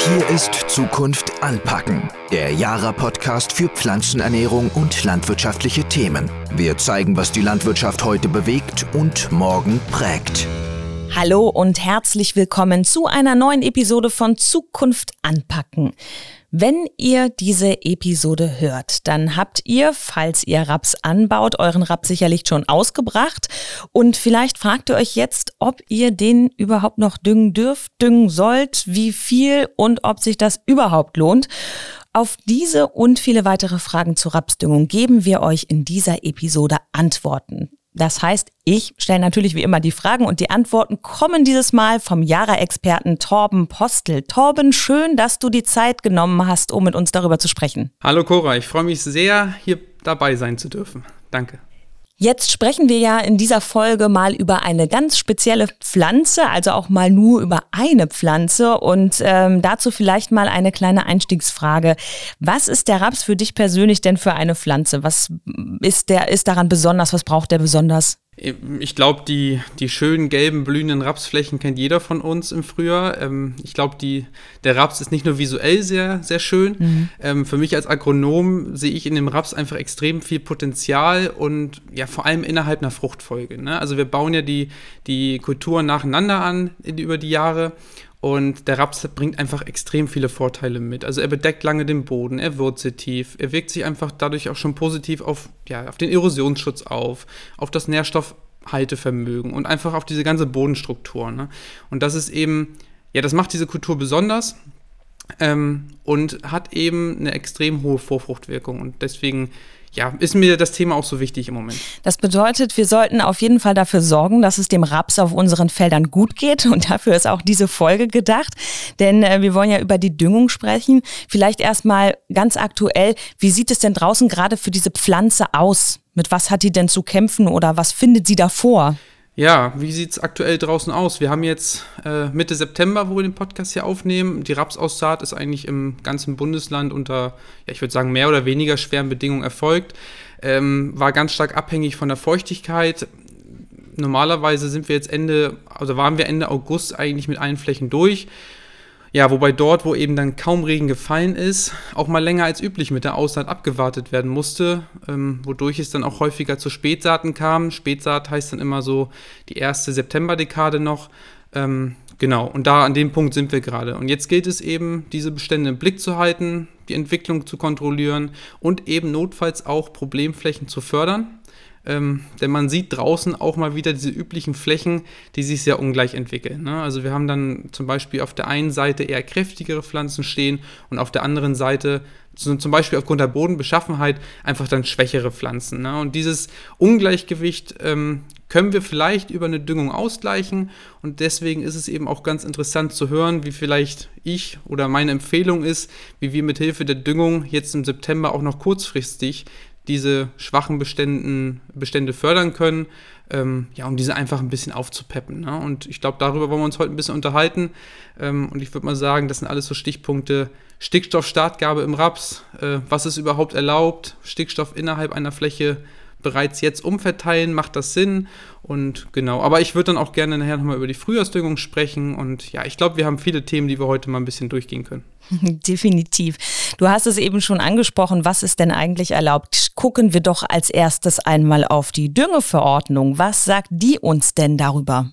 Hier ist Zukunft anpacken, der Jara-Podcast für Pflanzenernährung und landwirtschaftliche Themen. Wir zeigen, was die Landwirtschaft heute bewegt und morgen prägt. Hallo und herzlich willkommen zu einer neuen Episode von Zukunft anpacken. Wenn ihr diese Episode hört, dann habt ihr, falls ihr Raps anbaut, euren Raps sicherlich schon ausgebracht. Und vielleicht fragt ihr euch jetzt, ob ihr den überhaupt noch düngen dürft, düngen sollt, wie viel und ob sich das überhaupt lohnt. Auf diese und viele weitere Fragen zur Rapsdüngung geben wir euch in dieser Episode Antworten. Das heißt, ich stelle natürlich wie immer die Fragen und die Antworten kommen dieses Mal vom Jara-Experten Torben Postel. Torben, schön, dass du die Zeit genommen hast, um mit uns darüber zu sprechen. Hallo Cora, ich freue mich sehr, hier dabei sein zu dürfen. Danke. Jetzt sprechen wir ja in dieser Folge mal über eine ganz spezielle Pflanze, also auch mal nur über eine Pflanze und ähm, dazu vielleicht mal eine kleine Einstiegsfrage. Was ist der Raps für dich persönlich denn für eine Pflanze? Was ist der ist daran besonders? Was braucht der besonders? Ich glaube, die, die schönen gelben blühenden Rapsflächen kennt jeder von uns im Frühjahr. Ähm, ich glaube, der Raps ist nicht nur visuell sehr, sehr schön. Mhm. Ähm, für mich als Agronom sehe ich in dem Raps einfach extrem viel Potenzial und ja, vor allem innerhalb einer Fruchtfolge. Ne? Also wir bauen ja die, die Kulturen nacheinander an über die Jahre und der Raps bringt einfach extrem viele Vorteile mit. Also er bedeckt lange den Boden, er wurzelt tief, er wirkt sich einfach dadurch auch schon positiv auf, ja, auf den Erosionsschutz auf, auf das Nährstoffhaltevermögen und einfach auf diese ganze Bodenstruktur. Ne? Und das ist eben, ja, das macht diese Kultur besonders ähm, und hat eben eine extrem hohe Vorfruchtwirkung. Und deswegen ja, ist mir das Thema auch so wichtig im Moment. Das bedeutet, wir sollten auf jeden Fall dafür sorgen, dass es dem Raps auf unseren Feldern gut geht. Und dafür ist auch diese Folge gedacht. Denn äh, wir wollen ja über die Düngung sprechen. Vielleicht erstmal ganz aktuell, wie sieht es denn draußen gerade für diese Pflanze aus? Mit was hat die denn zu kämpfen oder was findet sie davor? Ja, wie sieht es aktuell draußen aus? Wir haben jetzt äh, Mitte September, wo wir den Podcast hier aufnehmen. Die Rapsaussaat ist eigentlich im ganzen Bundesland unter, ja, ich würde sagen, mehr oder weniger schweren Bedingungen erfolgt. Ähm, war ganz stark abhängig von der Feuchtigkeit. Normalerweise sind wir jetzt Ende, also waren wir Ende August eigentlich mit allen Flächen durch. Ja, wobei dort, wo eben dann kaum Regen gefallen ist, auch mal länger als üblich mit der Aussaat abgewartet werden musste, ähm, wodurch es dann auch häufiger zu Spätsaaten kam. Spätsaat heißt dann immer so die erste Septemberdekade noch. Ähm, genau, und da an dem Punkt sind wir gerade. Und jetzt gilt es eben, diese Bestände im Blick zu halten, die Entwicklung zu kontrollieren und eben notfalls auch Problemflächen zu fördern. Ähm, denn man sieht draußen auch mal wieder diese üblichen Flächen, die sich sehr ungleich entwickeln. Ne? Also wir haben dann zum Beispiel auf der einen Seite eher kräftigere Pflanzen stehen und auf der anderen Seite zum Beispiel aufgrund der Bodenbeschaffenheit einfach dann schwächere Pflanzen. Ne? Und dieses Ungleichgewicht ähm, können wir vielleicht über eine Düngung ausgleichen. Und deswegen ist es eben auch ganz interessant zu hören, wie vielleicht ich oder meine Empfehlung ist, wie wir mit Hilfe der Düngung jetzt im September auch noch kurzfristig diese schwachen Beständen, Bestände fördern können, ähm, ja, um diese einfach ein bisschen aufzupeppen. Ne? Und ich glaube, darüber wollen wir uns heute ein bisschen unterhalten. Ähm, und ich würde mal sagen, das sind alles so Stichpunkte. Stickstoffstartgabe im Raps, äh, was ist überhaupt erlaubt, Stickstoff innerhalb einer Fläche bereits jetzt umverteilen, macht das Sinn? Und genau, aber ich würde dann auch gerne nachher nochmal über die Frühjahrsdüngung sprechen. Und ja, ich glaube, wir haben viele Themen, die wir heute mal ein bisschen durchgehen können. Definitiv. Du hast es eben schon angesprochen, was ist denn eigentlich erlaubt? Gucken wir doch als erstes einmal auf die Düngeverordnung. Was sagt die uns denn darüber?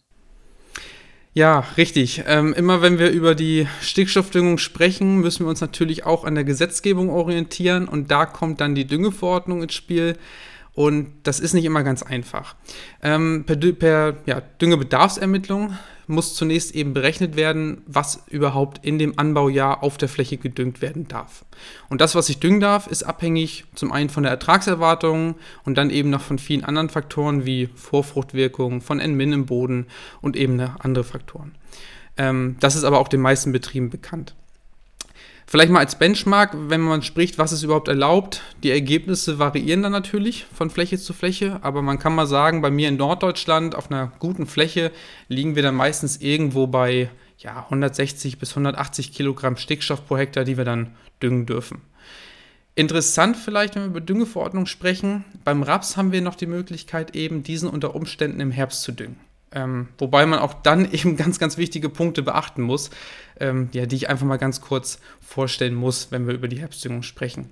Ja, richtig. Ähm, immer wenn wir über die Stickstoffdüngung sprechen, müssen wir uns natürlich auch an der Gesetzgebung orientieren und da kommt dann die Düngeverordnung ins Spiel. Und das ist nicht immer ganz einfach. Ähm, per, per ja, Düngebedarfsermittlung muss zunächst eben berechnet werden, was überhaupt in dem Anbaujahr auf der Fläche gedüngt werden darf. Und das, was ich düngen darf, ist abhängig zum einen von der Ertragserwartung und dann eben noch von vielen anderen Faktoren wie Vorfruchtwirkung, von N-Min im Boden und eben andere Faktoren. Ähm, das ist aber auch den meisten Betrieben bekannt. Vielleicht mal als Benchmark, wenn man spricht, was ist überhaupt erlaubt. Die Ergebnisse variieren dann natürlich von Fläche zu Fläche, aber man kann mal sagen, bei mir in Norddeutschland auf einer guten Fläche liegen wir dann meistens irgendwo bei ja, 160 bis 180 Kilogramm Stickstoff pro Hektar, die wir dann düngen dürfen. Interessant vielleicht, wenn wir über Düngeverordnung sprechen, beim Raps haben wir noch die Möglichkeit, eben diesen unter Umständen im Herbst zu düngen. Ähm, wobei man auch dann eben ganz, ganz wichtige Punkte beachten muss, ähm, ja, die ich einfach mal ganz kurz vorstellen muss, wenn wir über die Herbstdüngung sprechen.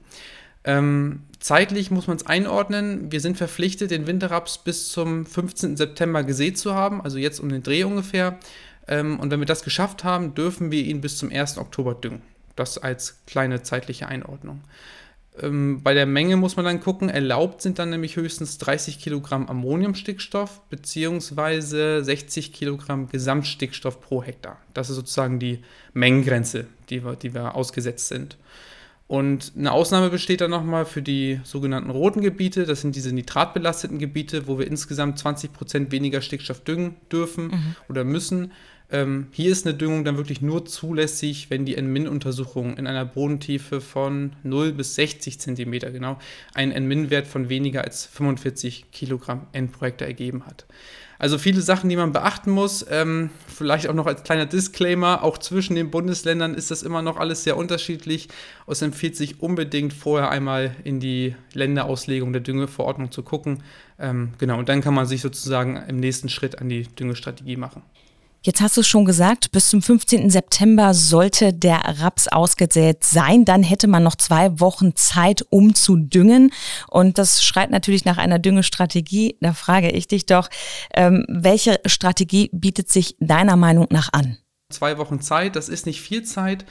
Ähm, zeitlich muss man es einordnen. Wir sind verpflichtet, den Winterraps bis zum 15. September gesät zu haben, also jetzt um den Dreh ungefähr. Ähm, und wenn wir das geschafft haben, dürfen wir ihn bis zum 1. Oktober düngen. Das als kleine zeitliche Einordnung. Ähm, bei der Menge muss man dann gucken, erlaubt sind dann nämlich höchstens 30 Kilogramm Ammoniumstickstoff beziehungsweise 60 Kilogramm Gesamtstickstoff pro Hektar. Das ist sozusagen die Mengengrenze, die wir, die wir ausgesetzt sind. Und eine Ausnahme besteht dann nochmal für die sogenannten roten Gebiete. Das sind diese nitratbelasteten Gebiete, wo wir insgesamt 20 Prozent weniger Stickstoff düngen dürfen mhm. oder müssen. Ähm, hier ist eine Düngung dann wirklich nur zulässig, wenn die N-Min-Untersuchung in einer Bodentiefe von 0 bis 60 cm genau einen N-Min-Wert von weniger als 45 Kilogramm N pro Hektar ergeben hat. Also viele Sachen, die man beachten muss. Ähm, vielleicht auch noch als kleiner Disclaimer, auch zwischen den Bundesländern ist das immer noch alles sehr unterschiedlich. Es empfiehlt sich unbedingt vorher einmal in die Länderauslegung der Düngeverordnung zu gucken. Ähm, genau, und dann kann man sich sozusagen im nächsten Schritt an die Düngestrategie machen. Jetzt hast du es schon gesagt, bis zum 15. September sollte der Raps ausgesät sein. Dann hätte man noch zwei Wochen Zeit, um zu düngen. Und das schreit natürlich nach einer Düngestrategie. Da frage ich dich doch, ähm, welche Strategie bietet sich deiner Meinung nach an? Zwei Wochen Zeit, das ist nicht viel Zeit.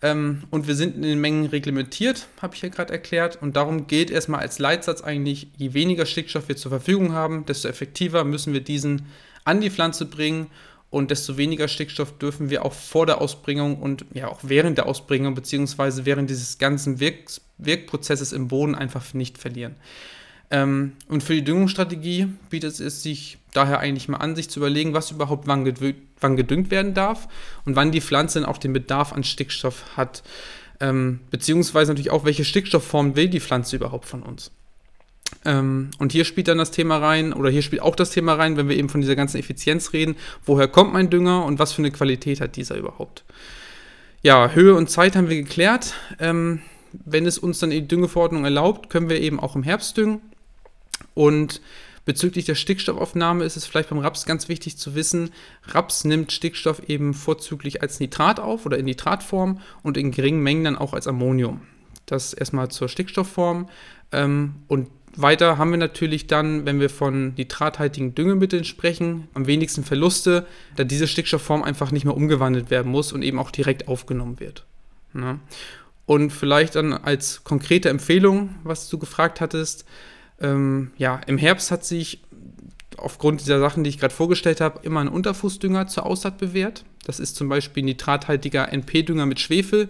Ähm, und wir sind in den Mengen reglementiert, habe ich ja gerade erklärt. Und darum gilt erstmal als Leitsatz eigentlich, je weniger Stickstoff wir zur Verfügung haben, desto effektiver müssen wir diesen an die Pflanze bringen und desto weniger Stickstoff dürfen wir auch vor der Ausbringung und ja auch während der Ausbringung beziehungsweise während dieses ganzen Wirk Wirkprozesses im Boden einfach nicht verlieren. Ähm, und für die Düngungsstrategie bietet es sich daher eigentlich mal an, sich zu überlegen, was überhaupt wann, wann gedüngt werden darf und wann die Pflanze dann auch den Bedarf an Stickstoff hat. Ähm, beziehungsweise natürlich auch, welche Stickstoffform will die Pflanze überhaupt von uns. Ähm, und hier spielt dann das Thema rein, oder hier spielt auch das Thema rein, wenn wir eben von dieser ganzen Effizienz reden, woher kommt mein Dünger und was für eine Qualität hat dieser überhaupt. Ja, Höhe und Zeit haben wir geklärt. Ähm, wenn es uns dann die Düngeverordnung erlaubt, können wir eben auch im Herbst düngen. Und bezüglich der Stickstoffaufnahme ist es vielleicht beim Raps ganz wichtig zu wissen, Raps nimmt Stickstoff eben vorzüglich als Nitrat auf oder in Nitratform und in geringen Mengen dann auch als Ammonium. Das erstmal zur Stickstoffform. Ähm, und weiter haben wir natürlich dann, wenn wir von nitrathaltigen Düngemitteln sprechen, am wenigsten Verluste, da diese Stickstoffform einfach nicht mehr umgewandelt werden muss und eben auch direkt aufgenommen wird. Ja. Ne? Und vielleicht dann als konkrete Empfehlung, was du gefragt hattest, ähm, ja, im Herbst hat sich aufgrund dieser Sachen, die ich gerade vorgestellt habe, immer ein Unterfußdünger zur Aussaat bewährt. Das ist zum Beispiel nitrathaltiger NP-Dünger mit Schwefel.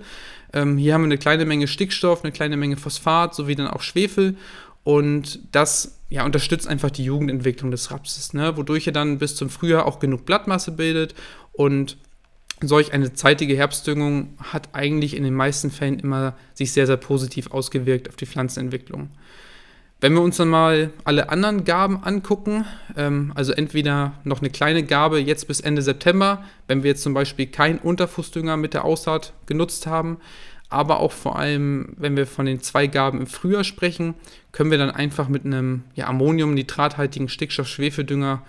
Ähm, hier haben wir eine kleine Menge Stickstoff, eine kleine Menge Phosphat sowie dann auch Schwefel und das ja, unterstützt einfach die Jugendentwicklung des Rapses, ne? wodurch er dann bis zum Frühjahr auch genug Blattmasse bildet. Und solch eine zeitige Herbstdüngung hat eigentlich in den meisten Fällen immer sich sehr, sehr positiv ausgewirkt auf die Pflanzenentwicklung. Wenn wir uns dann mal alle anderen Gaben angucken, ähm, also entweder noch eine kleine Gabe jetzt bis Ende September, wenn wir jetzt zum Beispiel keinen Unterfußdünger mit der Aussaat genutzt haben, aber auch vor allem, wenn wir von den zwei Gaben im Frühjahr sprechen, können wir dann einfach mit einem ja, Ammonium-nitrathaltigen Stickstoff-Schwefeldünger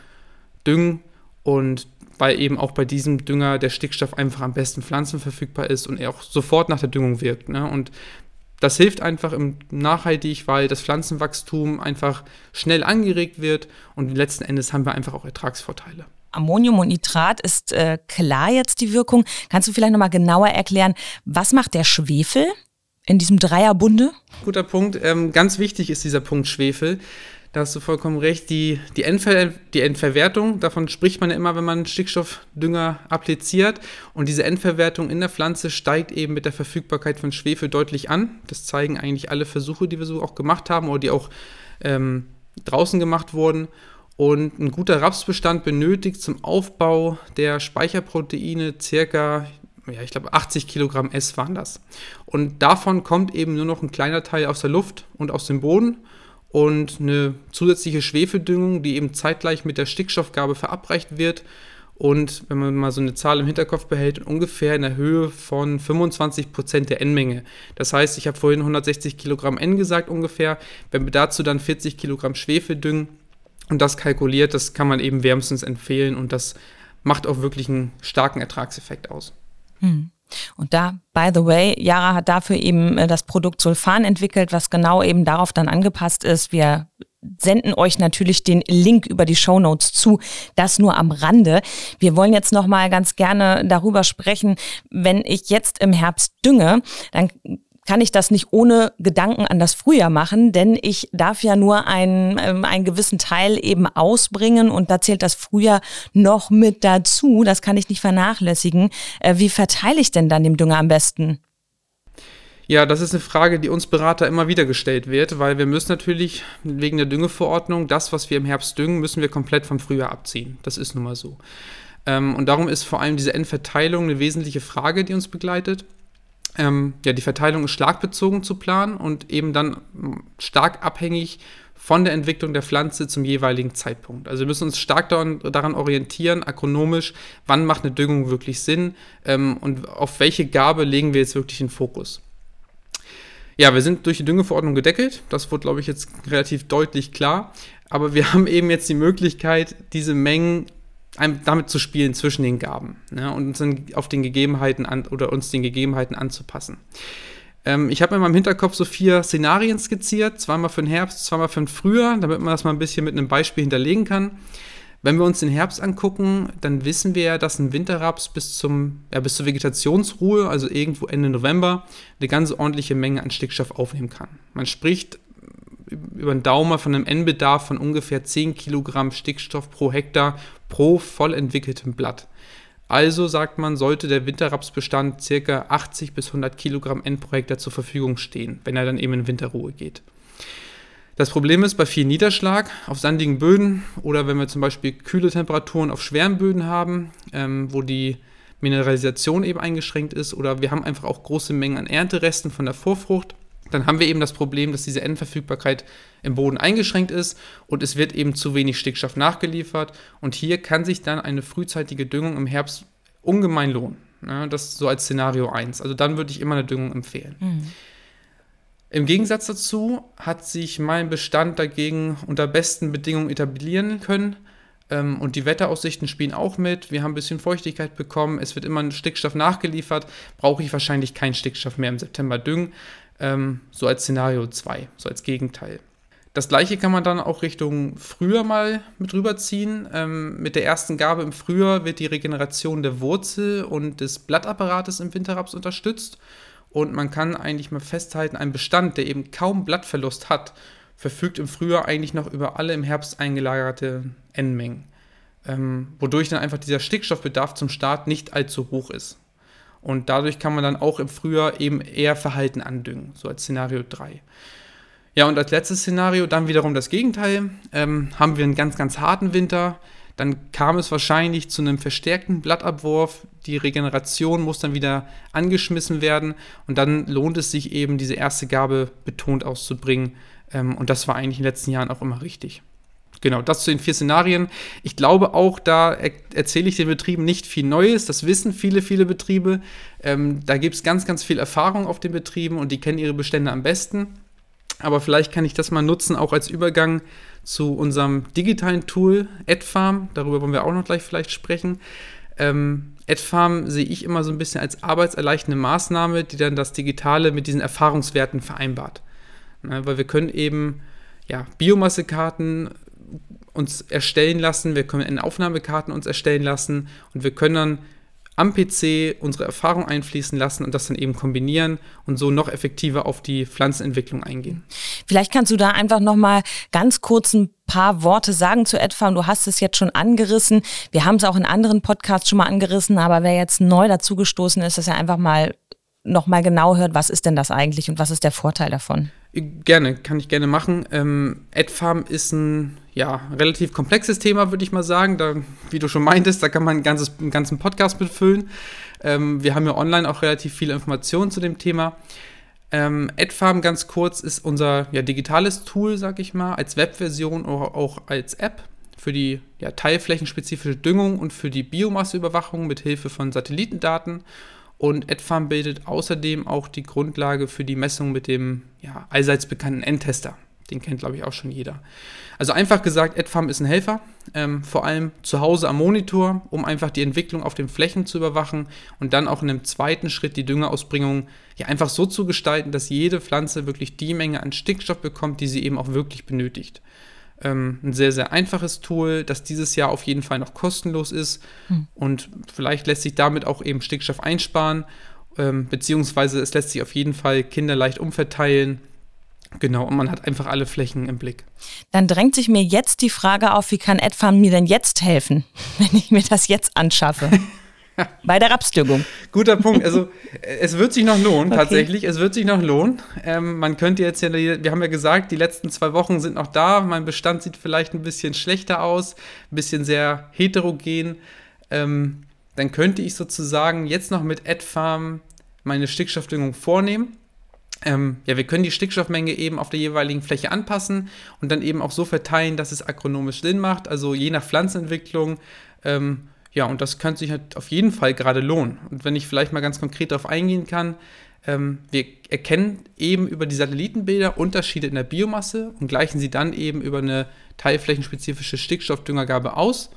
düngen und weil eben auch bei diesem Dünger der Stickstoff einfach am besten pflanzenverfügbar ist und er auch sofort nach der Düngung wirkt. Ne? Und das hilft einfach im nachhaltig, weil das Pflanzenwachstum einfach schnell angeregt wird und letzten Endes haben wir einfach auch Ertragsvorteile. Ammonium und Nitrat ist äh, klar jetzt die Wirkung. Kannst du vielleicht nochmal genauer erklären, was macht der Schwefel in diesem Dreierbunde? Guter Punkt. Ähm, ganz wichtig ist dieser Punkt Schwefel. Da hast du vollkommen recht. Die, die, Endver die Endverwertung, davon spricht man ja immer, wenn man Stickstoffdünger appliziert. Und diese Endverwertung in der Pflanze steigt eben mit der Verfügbarkeit von Schwefel deutlich an. Das zeigen eigentlich alle Versuche, die wir so auch gemacht haben oder die auch ähm, draußen gemacht wurden. Und ein guter Rapsbestand benötigt zum Aufbau der Speicherproteine circa, ja, ich glaube 80 Kilogramm S waren das. Und davon kommt eben nur noch ein kleiner Teil aus der Luft und aus dem Boden. Und eine zusätzliche Schwefeldüngung, die eben zeitgleich mit der Stickstoffgabe verabreicht wird. Und wenn man mal so eine Zahl im Hinterkopf behält, ungefähr in der Höhe von 25 Prozent der N-Menge. Das heißt, ich habe vorhin 160 Kilogramm N gesagt ungefähr. Wenn wir dazu dann 40 Kilogramm Schwefel düngen, und das kalkuliert, das kann man eben wärmstens empfehlen und das macht auch wirklich einen starken Ertragseffekt aus. Hm. Und da, by the way, Yara hat dafür eben äh, das Produkt Sulfan entwickelt, was genau eben darauf dann angepasst ist. Wir senden euch natürlich den Link über die Show Notes zu. Das nur am Rande. Wir wollen jetzt noch mal ganz gerne darüber sprechen, wenn ich jetzt im Herbst dünge, dann kann ich das nicht ohne Gedanken an das Frühjahr machen, denn ich darf ja nur einen, ähm, einen gewissen Teil eben ausbringen und da zählt das Frühjahr noch mit dazu. Das kann ich nicht vernachlässigen. Äh, wie verteile ich denn dann den Dünger am besten? Ja, das ist eine Frage, die uns Berater immer wieder gestellt wird, weil wir müssen natürlich wegen der Düngeverordnung das, was wir im Herbst düngen, müssen wir komplett vom Frühjahr abziehen. Das ist nun mal so. Ähm, und darum ist vor allem diese Endverteilung eine wesentliche Frage, die uns begleitet ähm, ja, die Verteilung ist schlagbezogen zu planen und eben dann stark abhängig von der Entwicklung der Pflanze zum jeweiligen Zeitpunkt. Also wir müssen uns stark daran, orientieren, agronomisch, wann macht eine Düngung wirklich Sinn ähm, und auf welche Gabe legen wir jetzt wirklich den Fokus. Ja, wir sind durch die Düngeverordnung gedeckelt. Das wurde, glaube ich, jetzt relativ deutlich klar. Aber wir haben eben jetzt die Möglichkeit, diese Mengen damit zu spielen zwischen den Gaben ne, und uns auf den Gegebenheiten an, oder uns den Gegebenheiten anzupassen. Ähm, ich habe in meinem Hinterkopf so vier Szenarien skizziert, zweimal für den Herbst, zweimal für den Frühjahr, damit man das mal ein bisschen mit einem Beispiel hinterlegen kann. Wenn wir uns den Herbst angucken, dann wissen wir ja, dass ein Winterraps bis, zum, ja, bis zur Vegetationsruhe, also irgendwo Ende November, eine ganz ordentliche Menge an Stickstoff aufnehmen kann. Man spricht über den Daumen von einem N-Bedarf von ungefähr 10 Kilogramm Stickstoff pro Hektar pro voll entwickeltem Blatt. Also sagt man, sollte der Winterrapsbestand ca. 80 bis 100 Kilogramm N pro Hektar zur Verfügung stehen, wenn er dann eben in Winterruhe geht. Das Problem ist bei viel Niederschlag auf sandigen Böden oder wenn wir zum Beispiel kühle Temperaturen auf schweren Böden haben, ähm, wo die Mineralisation eben eingeschränkt ist oder wir haben einfach auch große Mengen an Ernteresten von der Vorfrucht, dann haben wir eben das Problem, dass diese Endverfügbarkeit im Boden eingeschränkt ist und es wird eben zu wenig Stickstoff nachgeliefert. Und hier kann sich dann eine frühzeitige Düngung im Herbst ungemein lohnen. Ja, das so als Szenario 1. Also dann würde ich immer eine Düngung empfehlen. Mhm. Im Gegensatz dazu hat sich mein Bestand dagegen unter besten Bedingungen etablieren können. Ähm, und die Wetteraussichten spielen auch mit. Wir haben ein bisschen Feuchtigkeit bekommen. Es wird immer ein Stickstoff nachgeliefert. Brauche ich wahrscheinlich keinen Stickstoff mehr im September düngen ähm, so als Szenario 2, so als Gegenteil. Das gleiche kann man dann auch Richtung Frühjahr mal mit rüberziehen. Ähm, mit der ersten Gabe im Frühjahr wird die Regeneration der Wurzel und des Blattapparates im Winterraps unterstützt. Und man kann eigentlich mal festhalten, ein Bestand, der eben kaum Blattverlust hat, verfügt im Frühjahr eigentlich noch über alle im Herbst eingelagerte N-Mengen. Ähm, wodurch dann einfach dieser Stickstoffbedarf zum Start nicht allzu hoch ist. Und dadurch kann man dann auch im Frühjahr eben eher Verhalten andüngen, so als Szenario 3. Ja, und als letztes Szenario dann wiederum das Gegenteil. Ähm, haben wir einen ganz, ganz harten Winter, dann kam es wahrscheinlich zu einem verstärkten Blattabwurf. Die Regeneration muss dann wieder angeschmissen werden und dann lohnt es sich eben, diese erste Gabe betont auszubringen. Ähm, und das war eigentlich in den letzten Jahren auch immer richtig. Genau, das zu den vier Szenarien. Ich glaube auch, da er erzähle ich den Betrieben nicht viel Neues. Das wissen viele, viele Betriebe. Ähm, da gibt es ganz, ganz viel Erfahrung auf den Betrieben und die kennen ihre Bestände am besten. Aber vielleicht kann ich das mal nutzen, auch als Übergang zu unserem digitalen Tool AdFarm. Darüber wollen wir auch noch gleich vielleicht sprechen. Ähm, AdFarm sehe ich immer so ein bisschen als arbeitserleichternde Maßnahme, die dann das Digitale mit diesen Erfahrungswerten vereinbart. Na, weil wir können eben ja, Biomassekarten uns erstellen lassen, wir können Aufnahmekarten uns erstellen lassen und wir können dann am PC unsere Erfahrung einfließen lassen und das dann eben kombinieren und so noch effektiver auf die Pflanzenentwicklung eingehen. Vielleicht kannst du da einfach noch mal ganz kurz ein paar Worte sagen zu Edfarm. Du hast es jetzt schon angerissen. Wir haben es auch in anderen Podcasts schon mal angerissen, aber wer jetzt neu dazugestoßen ist, dass er einfach mal noch mal genau hört, was ist denn das eigentlich und was ist der Vorteil davon? Gerne, kann ich gerne machen. Ähm, AdFarm ist ein ja, relativ komplexes Thema, würde ich mal sagen. Da, wie du schon meintest, da kann man ein ganzes, einen ganzen Podcast befüllen. Ähm, wir haben ja online auch relativ viele Informationen zu dem Thema. Ähm, AdFarm ganz kurz ist unser ja, digitales Tool, sag ich mal, als Webversion oder auch als App für die ja, teilflächenspezifische Düngung und für die Biomasseüberwachung mit Hilfe von Satellitendaten und AdFarm bildet außerdem auch die Grundlage für die Messung mit dem ja, allseits bekannten N-Tester, Den kennt, glaube ich, auch schon jeder. Also einfach gesagt, AdFarm ist ein Helfer, ähm, vor allem zu Hause am Monitor, um einfach die Entwicklung auf den Flächen zu überwachen und dann auch in einem zweiten Schritt die Düngerausbringung ja einfach so zu gestalten, dass jede Pflanze wirklich die Menge an Stickstoff bekommt, die sie eben auch wirklich benötigt. Ähm, ein sehr, sehr einfaches Tool, das dieses Jahr auf jeden Fall noch kostenlos ist hm. und vielleicht lässt sich damit auch eben Stickstoff einsparen, ähm, beziehungsweise es lässt sich auf jeden Fall kinderleicht umverteilen Genau, und man hat einfach alle Flächen im Blick. Dann drängt sich mir jetzt die Frage auf, wie kann Edfarm mir denn jetzt helfen, wenn ich mir das jetzt anschaffe? Bei der Rapsdüngung. Guter Punkt. Also es wird sich noch lohnen, okay. tatsächlich. Es wird sich noch lohnen. Ähm, man könnte jetzt ja, wir haben ja gesagt, die letzten zwei Wochen sind noch da. Mein Bestand sieht vielleicht ein bisschen schlechter aus, ein bisschen sehr heterogen. Ähm, dann könnte ich sozusagen jetzt noch mit Edfarm meine Stickstoffdüngung vornehmen ähm, ja, wir können die Stickstoffmenge eben auf der jeweiligen Fläche anpassen und dann eben auch so verteilen, dass es agronomisch Sinn macht, also je nach Pflanzenentwicklung. Ähm, ja, und das könnte sich halt auf jeden Fall gerade lohnen. Und wenn ich vielleicht mal ganz konkret darauf eingehen kann, ähm, wir erkennen eben über die Satellitenbilder Unterschiede in der Biomasse und gleichen sie dann eben über eine teilflächenspezifische Stickstoffdüngergabe aus.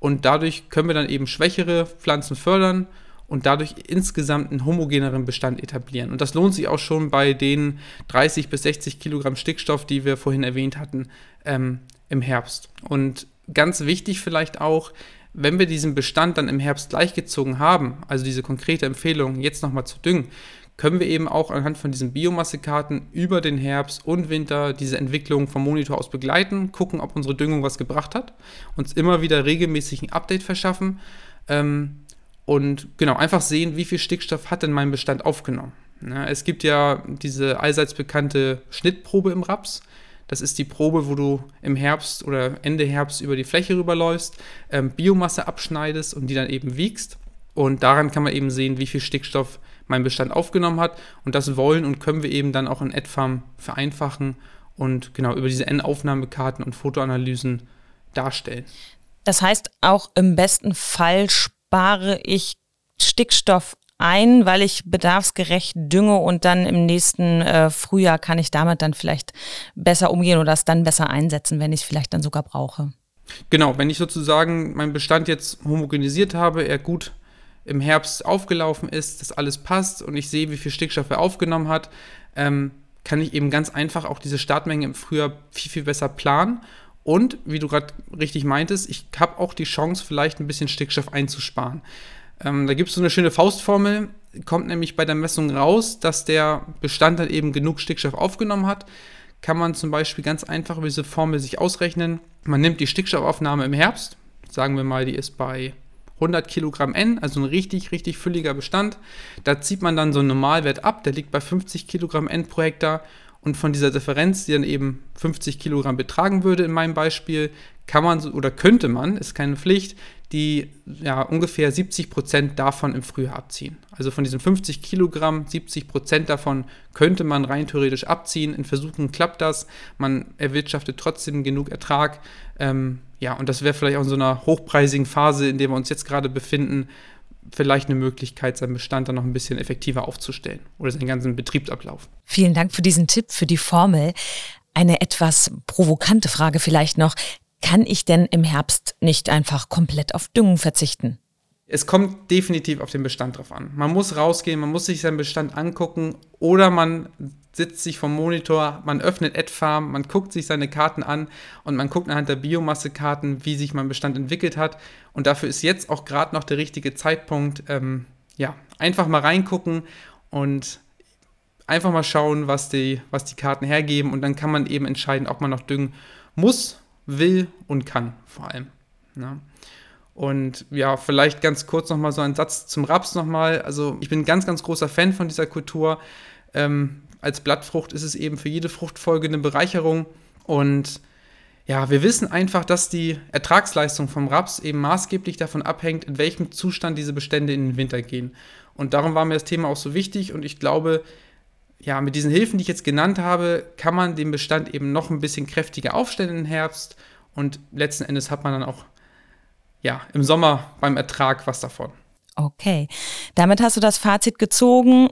Und dadurch können wir dann eben schwächere Pflanzen fördern und dadurch insgesamt einen homogeneren Bestand etablieren. Und das lohnt sich auch schon bei den 30 bis 60 Kilogramm Stickstoff, die wir vorhin erwähnt hatten, ähm, im Herbst. Und ganz wichtig vielleicht auch, wenn wir diesen Bestand dann im Herbst gleichgezogen haben, also diese konkrete Empfehlung, jetzt nochmal zu düngen, können wir eben auch anhand von diesen Biomassekarten über den Herbst und Winter diese Entwicklung vom Monitor aus begleiten, gucken, ob unsere Düngung was gebracht hat, uns immer wieder regelmäßig ein Update verschaffen. Ähm, und genau, einfach sehen, wie viel Stickstoff hat denn mein Bestand aufgenommen. Ja, es gibt ja diese allseits bekannte Schnittprobe im Raps. Das ist die Probe, wo du im Herbst oder Ende Herbst über die Fläche rüberläufst, ähm, Biomasse abschneidest und die dann eben wiegst. Und daran kann man eben sehen, wie viel Stickstoff mein Bestand aufgenommen hat. Und das wollen und können wir eben dann auch in AdFarm vereinfachen und genau über diese N-Aufnahmekarten und Fotoanalysen darstellen. Das heißt auch im besten Fall spare ich Stickstoff ein, weil ich bedarfsgerecht dünge und dann im nächsten äh, Frühjahr kann ich damit dann vielleicht besser umgehen oder es dann besser einsetzen, wenn ich es vielleicht dann sogar brauche. Genau, wenn ich sozusagen meinen Bestand jetzt homogenisiert habe, er gut im Herbst aufgelaufen ist, dass alles passt und ich sehe, wie viel Stickstoff er aufgenommen hat, ähm, kann ich eben ganz einfach auch diese Startmenge im Frühjahr viel, viel besser planen und wie du gerade richtig meintest, ich habe auch die Chance, vielleicht ein bisschen Stickstoff einzusparen. Ähm, da gibt es so eine schöne Faustformel, kommt nämlich bei der Messung raus, dass der Bestand dann eben genug Stickstoff aufgenommen hat. Kann man zum Beispiel ganz einfach über diese Formel sich ausrechnen. Man nimmt die Stickstoffaufnahme im Herbst, sagen wir mal, die ist bei 100 Kilogramm N, also ein richtig, richtig fülliger Bestand. Da zieht man dann so einen Normalwert ab, der liegt bei 50 Kilogramm N pro Hektar und von dieser Differenz, die dann eben 50 Kilogramm betragen würde in meinem Beispiel, kann man oder könnte man, ist keine Pflicht, die ja ungefähr 70 Prozent davon im Frühjahr abziehen. Also von diesen 50 Kilogramm, 70 Prozent davon könnte man rein theoretisch abziehen. In Versuchen klappt das, man erwirtschaftet trotzdem genug Ertrag. Ähm, ja, und das wäre vielleicht auch in so einer hochpreisigen Phase, in der wir uns jetzt gerade befinden, vielleicht eine Möglichkeit, seinen Bestand dann noch ein bisschen effektiver aufzustellen oder seinen ganzen Betriebsablauf. Vielen Dank für diesen Tipp, für die Formel. Eine etwas provokante Frage vielleicht noch. Kann ich denn im Herbst nicht einfach komplett auf Düngung verzichten? Es kommt definitiv auf den Bestand drauf an. Man muss rausgehen, man muss sich seinen Bestand angucken oder man sitzt sich vom Monitor, man öffnet AdFarm, man guckt sich seine Karten an und man guckt anhand der Biomassekarten, wie sich mein Bestand entwickelt hat. Und dafür ist jetzt auch gerade noch der richtige Zeitpunkt. Ähm, ja, einfach mal reingucken und einfach mal schauen, was die, was die Karten hergeben. Und dann kann man eben entscheiden, ob man noch düngen muss, will und kann, vor allem. Ne? Und ja, vielleicht ganz kurz nochmal so ein Satz zum Raps nochmal. Also ich bin ein ganz, ganz großer Fan von dieser Kultur. Ähm, als Blattfrucht ist es eben für jede Fruchtfolge eine Bereicherung. Und ja, wir wissen einfach, dass die Ertragsleistung vom Raps eben maßgeblich davon abhängt, in welchem Zustand diese Bestände in den Winter gehen. Und darum war mir das Thema auch so wichtig und ich glaube, ja, mit diesen Hilfen, die ich jetzt genannt habe, kann man den Bestand eben noch ein bisschen kräftiger aufstellen im Herbst und letzten Endes hat man dann auch ja, im Sommer beim Ertrag was davon. Okay, damit hast du das Fazit gezogen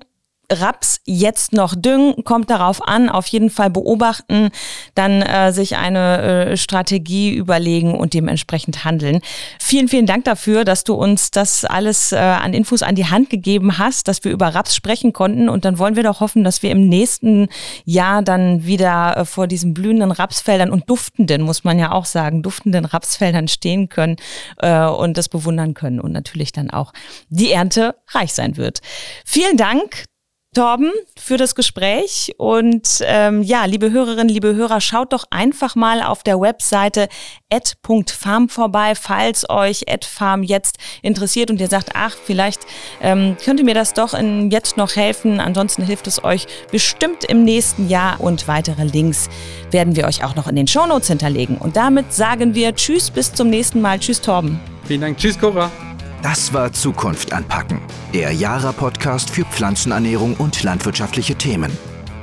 Raps jetzt noch düngen, kommt darauf an, auf jeden Fall beobachten, dann äh, sich eine äh, Strategie überlegen und dementsprechend handeln. Vielen, vielen Dank dafür, dass du uns das alles äh, an Infos an die Hand gegeben hast, dass wir über Raps sprechen konnten und dann wollen wir doch hoffen, dass wir im nächsten Jahr dann wieder äh, vor diesen blühenden Rapsfeldern und duftenden, muss man ja auch sagen, duftenden Rapsfeldern stehen können äh, und das bewundern können und natürlich dann auch die Ernte reich sein wird. Vielen Dank. Torben, für das Gespräch. Und ähm, ja, liebe Hörerinnen, liebe Hörer, schaut doch einfach mal auf der Webseite ed.farm vorbei, falls euch ed.farm jetzt interessiert und ihr sagt, ach, vielleicht ähm, könnte mir das doch in, jetzt noch helfen. Ansonsten hilft es euch bestimmt im nächsten Jahr. Und weitere Links werden wir euch auch noch in den Shownotes hinterlegen. Und damit sagen wir Tschüss, bis zum nächsten Mal. Tschüss, Torben. Vielen Dank. Tschüss, Cora. Das war Zukunft anpacken, der Jara-Podcast für Pflanzenernährung und landwirtschaftliche Themen.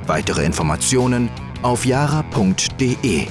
Weitere Informationen auf jara.de.